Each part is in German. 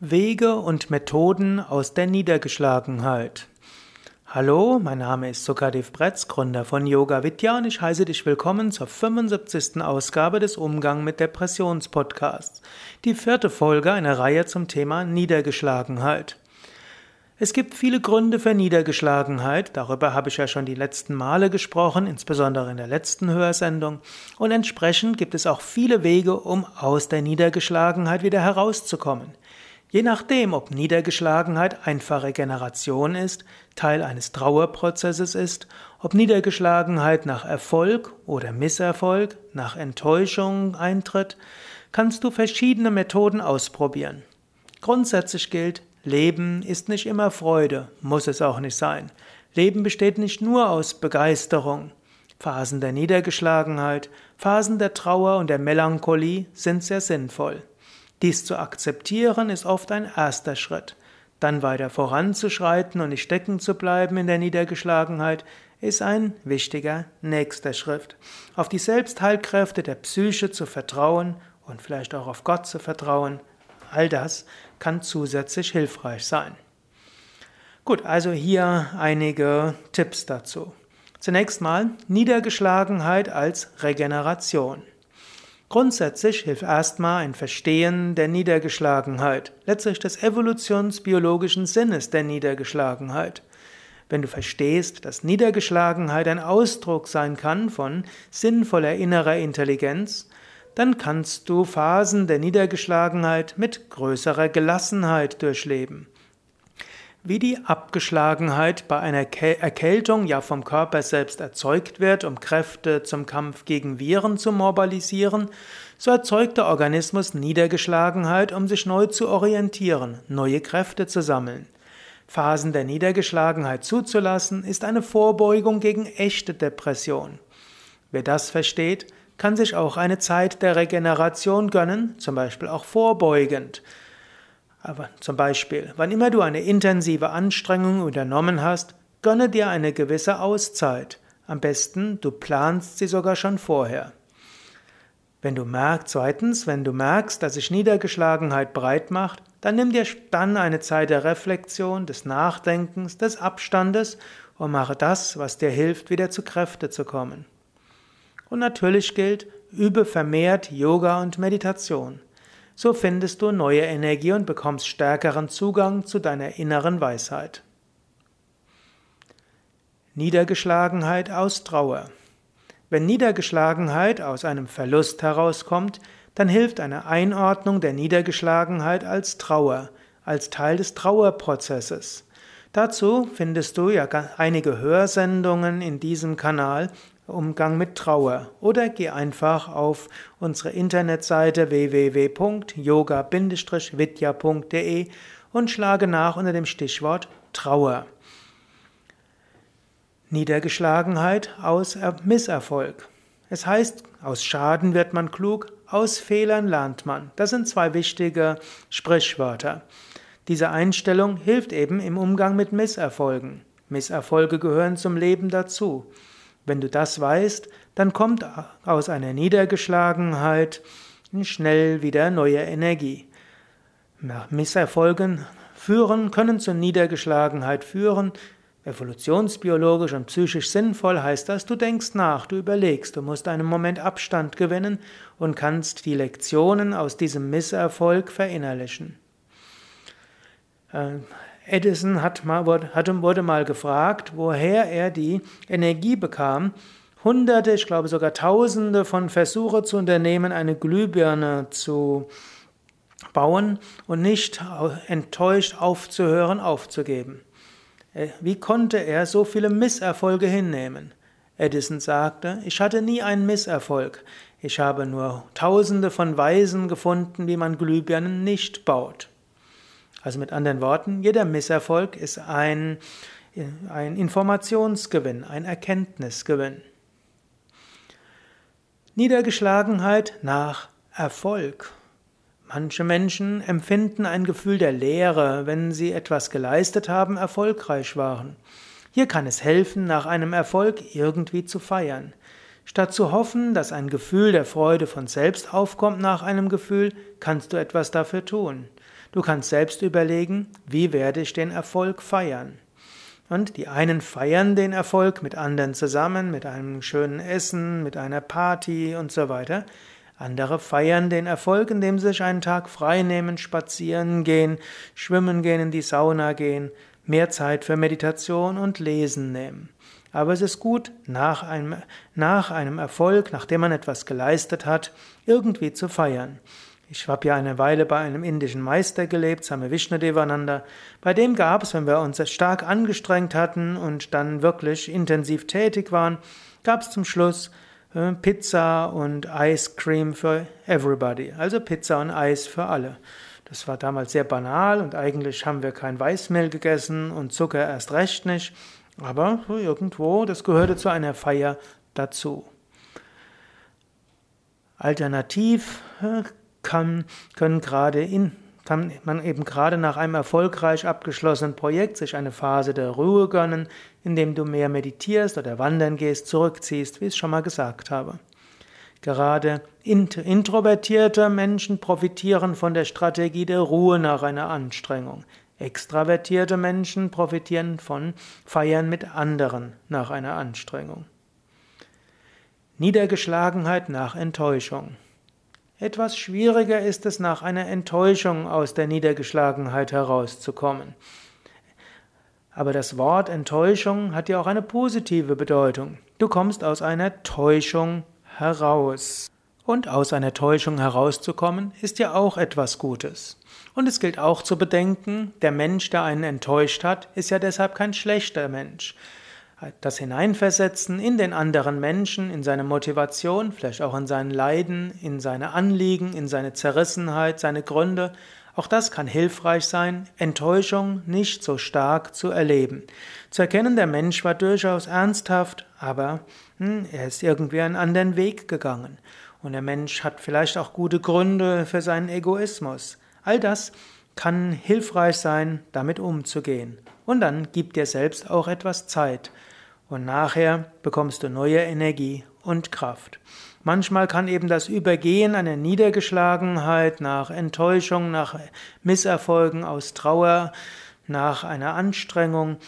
Wege und Methoden aus der Niedergeschlagenheit. Hallo, mein Name ist Sukadev Bretz, Gründer von Yoga Vidya und ich heiße dich willkommen zur 75. Ausgabe des Umgang mit Depressions Podcasts, die vierte Folge einer Reihe zum Thema Niedergeschlagenheit. Es gibt viele Gründe für Niedergeschlagenheit, darüber habe ich ja schon die letzten Male gesprochen, insbesondere in der letzten Hörsendung, und entsprechend gibt es auch viele Wege, um aus der Niedergeschlagenheit wieder herauszukommen. Je nachdem, ob Niedergeschlagenheit einfache Generation ist, Teil eines Trauerprozesses ist, ob Niedergeschlagenheit nach Erfolg oder Misserfolg, nach Enttäuschung eintritt, kannst du verschiedene Methoden ausprobieren. Grundsätzlich gilt, Leben ist nicht immer Freude, muss es auch nicht sein. Leben besteht nicht nur aus Begeisterung. Phasen der Niedergeschlagenheit, Phasen der Trauer und der Melancholie sind sehr sinnvoll. Dies zu akzeptieren ist oft ein erster Schritt. Dann weiter voranzuschreiten und nicht stecken zu bleiben in der Niedergeschlagenheit ist ein wichtiger nächster Schritt. Auf die Selbstheilkräfte der Psyche zu vertrauen und vielleicht auch auf Gott zu vertrauen, all das kann zusätzlich hilfreich sein. Gut, also hier einige Tipps dazu. Zunächst mal Niedergeschlagenheit als Regeneration. Grundsätzlich hilft erstmal ein Verstehen der Niedergeschlagenheit, letztlich des evolutionsbiologischen Sinnes der Niedergeschlagenheit. Wenn du verstehst, dass Niedergeschlagenheit ein Ausdruck sein kann von sinnvoller innerer Intelligenz, dann kannst du Phasen der Niedergeschlagenheit mit größerer Gelassenheit durchleben wie die Abgeschlagenheit bei einer Erkältung ja vom Körper selbst erzeugt wird, um Kräfte zum Kampf gegen Viren zu mobilisieren, so erzeugt der Organismus Niedergeschlagenheit, um sich neu zu orientieren, neue Kräfte zu sammeln. Phasen der Niedergeschlagenheit zuzulassen, ist eine Vorbeugung gegen echte Depression. Wer das versteht, kann sich auch eine Zeit der Regeneration gönnen, zum Beispiel auch vorbeugend. Aber zum Beispiel, wann immer du eine intensive Anstrengung unternommen hast, gönne dir eine gewisse Auszeit. Am besten, du planst sie sogar schon vorher. Wenn du merkst, zweitens, wenn du merkst, dass sich Niedergeschlagenheit breit macht, dann nimm dir dann eine Zeit der Reflexion, des Nachdenkens, des Abstandes und mache das, was dir hilft, wieder zu Kräfte zu kommen. Und natürlich gilt, übe vermehrt Yoga und Meditation so findest du neue Energie und bekommst stärkeren Zugang zu deiner inneren Weisheit. Niedergeschlagenheit aus Trauer. Wenn Niedergeschlagenheit aus einem Verlust herauskommt, dann hilft eine Einordnung der Niedergeschlagenheit als Trauer, als Teil des Trauerprozesses. Dazu findest du ja einige Hörsendungen in diesem Kanal Umgang mit Trauer oder geh einfach auf unsere Internetseite www.yoga-vidya.de und schlage nach unter dem Stichwort Trauer. Niedergeschlagenheit aus Misserfolg. Es heißt, aus Schaden wird man klug, aus Fehlern lernt man. Das sind zwei wichtige Sprichwörter. Diese Einstellung hilft eben im Umgang mit Misserfolgen. Misserfolge gehören zum Leben dazu. Wenn du das weißt, dann kommt aus einer Niedergeschlagenheit schnell wieder neue Energie. Misserfolgen führen, können zur Niedergeschlagenheit führen. Evolutionsbiologisch und psychisch sinnvoll heißt das, du denkst nach, du überlegst, du musst einen Moment Abstand gewinnen und kannst die Lektionen aus diesem Misserfolg verinnerlichen. Edison hat mal, wurde mal gefragt, woher er die Energie bekam, hunderte, ich glaube sogar tausende von Versuche zu unternehmen, eine Glühbirne zu bauen und nicht enttäuscht aufzuhören, aufzugeben. Äh, wie konnte er so viele Misserfolge hinnehmen? Edison sagte, ich hatte nie einen Misserfolg. Ich habe nur tausende von Weisen gefunden, wie man Glühbirnen nicht baut. Also mit anderen Worten, jeder Misserfolg ist ein, ein Informationsgewinn, ein Erkenntnisgewinn. Niedergeschlagenheit nach Erfolg. Manche Menschen empfinden ein Gefühl der Leere, wenn sie etwas geleistet haben, erfolgreich waren. Hier kann es helfen, nach einem Erfolg irgendwie zu feiern. Statt zu hoffen, dass ein Gefühl der Freude von selbst aufkommt nach einem Gefühl, kannst du etwas dafür tun. Du kannst selbst überlegen, wie werde ich den Erfolg feiern. Und die einen feiern den Erfolg mit anderen zusammen, mit einem schönen Essen, mit einer Party und so weiter. Andere feiern den Erfolg, indem sie sich einen Tag frei nehmen, spazieren gehen, schwimmen gehen, in die Sauna gehen, mehr Zeit für Meditation und Lesen nehmen. Aber es ist gut, nach einem, nach einem Erfolg, nachdem man etwas geleistet hat, irgendwie zu feiern. Ich habe ja eine Weile bei einem indischen Meister gelebt, Same Vishnadevananda. Bei dem gab es, wenn wir uns stark angestrengt hatten und dann wirklich intensiv tätig waren, gab es zum Schluss äh, Pizza und Ice Cream für everybody. Also Pizza und Eis für alle. Das war damals sehr banal und eigentlich haben wir kein Weißmehl gegessen und Zucker erst recht nicht. Aber irgendwo, das gehörte zu einer Feier dazu. Alternativ äh, kann, können gerade in, kann man eben gerade nach einem erfolgreich abgeschlossenen Projekt sich eine Phase der Ruhe gönnen, indem du mehr meditierst oder wandern gehst, zurückziehst, wie ich es schon mal gesagt habe. Gerade introvertierte Menschen profitieren von der Strategie der Ruhe nach einer Anstrengung. Extravertierte Menschen profitieren von Feiern mit anderen nach einer Anstrengung. Niedergeschlagenheit nach Enttäuschung. Etwas schwieriger ist es, nach einer Enttäuschung aus der Niedergeschlagenheit herauszukommen. Aber das Wort Enttäuschung hat ja auch eine positive Bedeutung. Du kommst aus einer Täuschung heraus. Und aus einer Täuschung herauszukommen, ist ja auch etwas Gutes. Und es gilt auch zu bedenken, der Mensch, der einen enttäuscht hat, ist ja deshalb kein schlechter Mensch. Das Hineinversetzen in den anderen Menschen, in seine Motivation, vielleicht auch in seinen Leiden, in seine Anliegen, in seine Zerrissenheit, seine Gründe, auch das kann hilfreich sein, Enttäuschung nicht so stark zu erleben. Zu erkennen, der Mensch war durchaus ernsthaft, aber hm, er ist irgendwie einen anderen Weg gegangen. Und der Mensch hat vielleicht auch gute Gründe für seinen Egoismus. All das kann hilfreich sein, damit umzugehen. Und dann gib dir selbst auch etwas Zeit. Und nachher bekommst du neue Energie und Kraft. Manchmal kann eben das Übergehen einer Niedergeschlagenheit nach Enttäuschung, nach Misserfolgen aus Trauer, nach einer Anstrengung,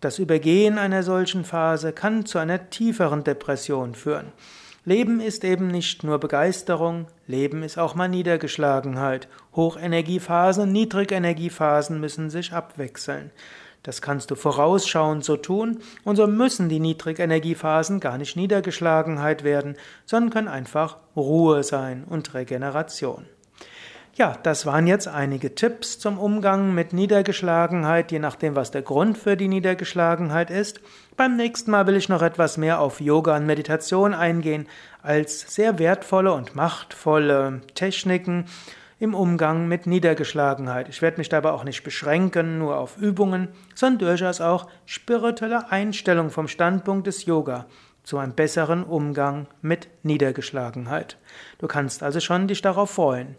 das Übergehen einer solchen Phase kann zu einer tieferen Depression führen. Leben ist eben nicht nur Begeisterung, Leben ist auch mal Niedergeschlagenheit. Hochenergiephasen Niedrigenergiephasen müssen sich abwechseln. Das kannst du vorausschauend so tun, und so müssen die Niedrigenergiephasen gar nicht Niedergeschlagenheit werden, sondern können einfach Ruhe sein und Regeneration. Ja, das waren jetzt einige Tipps zum Umgang mit Niedergeschlagenheit, je nachdem, was der Grund für die Niedergeschlagenheit ist. Beim nächsten Mal will ich noch etwas mehr auf Yoga und Meditation eingehen, als sehr wertvolle und machtvolle Techniken im Umgang mit Niedergeschlagenheit. Ich werde mich dabei auch nicht beschränken, nur auf Übungen, sondern durchaus auch spirituelle Einstellung vom Standpunkt des Yoga zu einem besseren Umgang mit Niedergeschlagenheit. Du kannst also schon dich darauf freuen.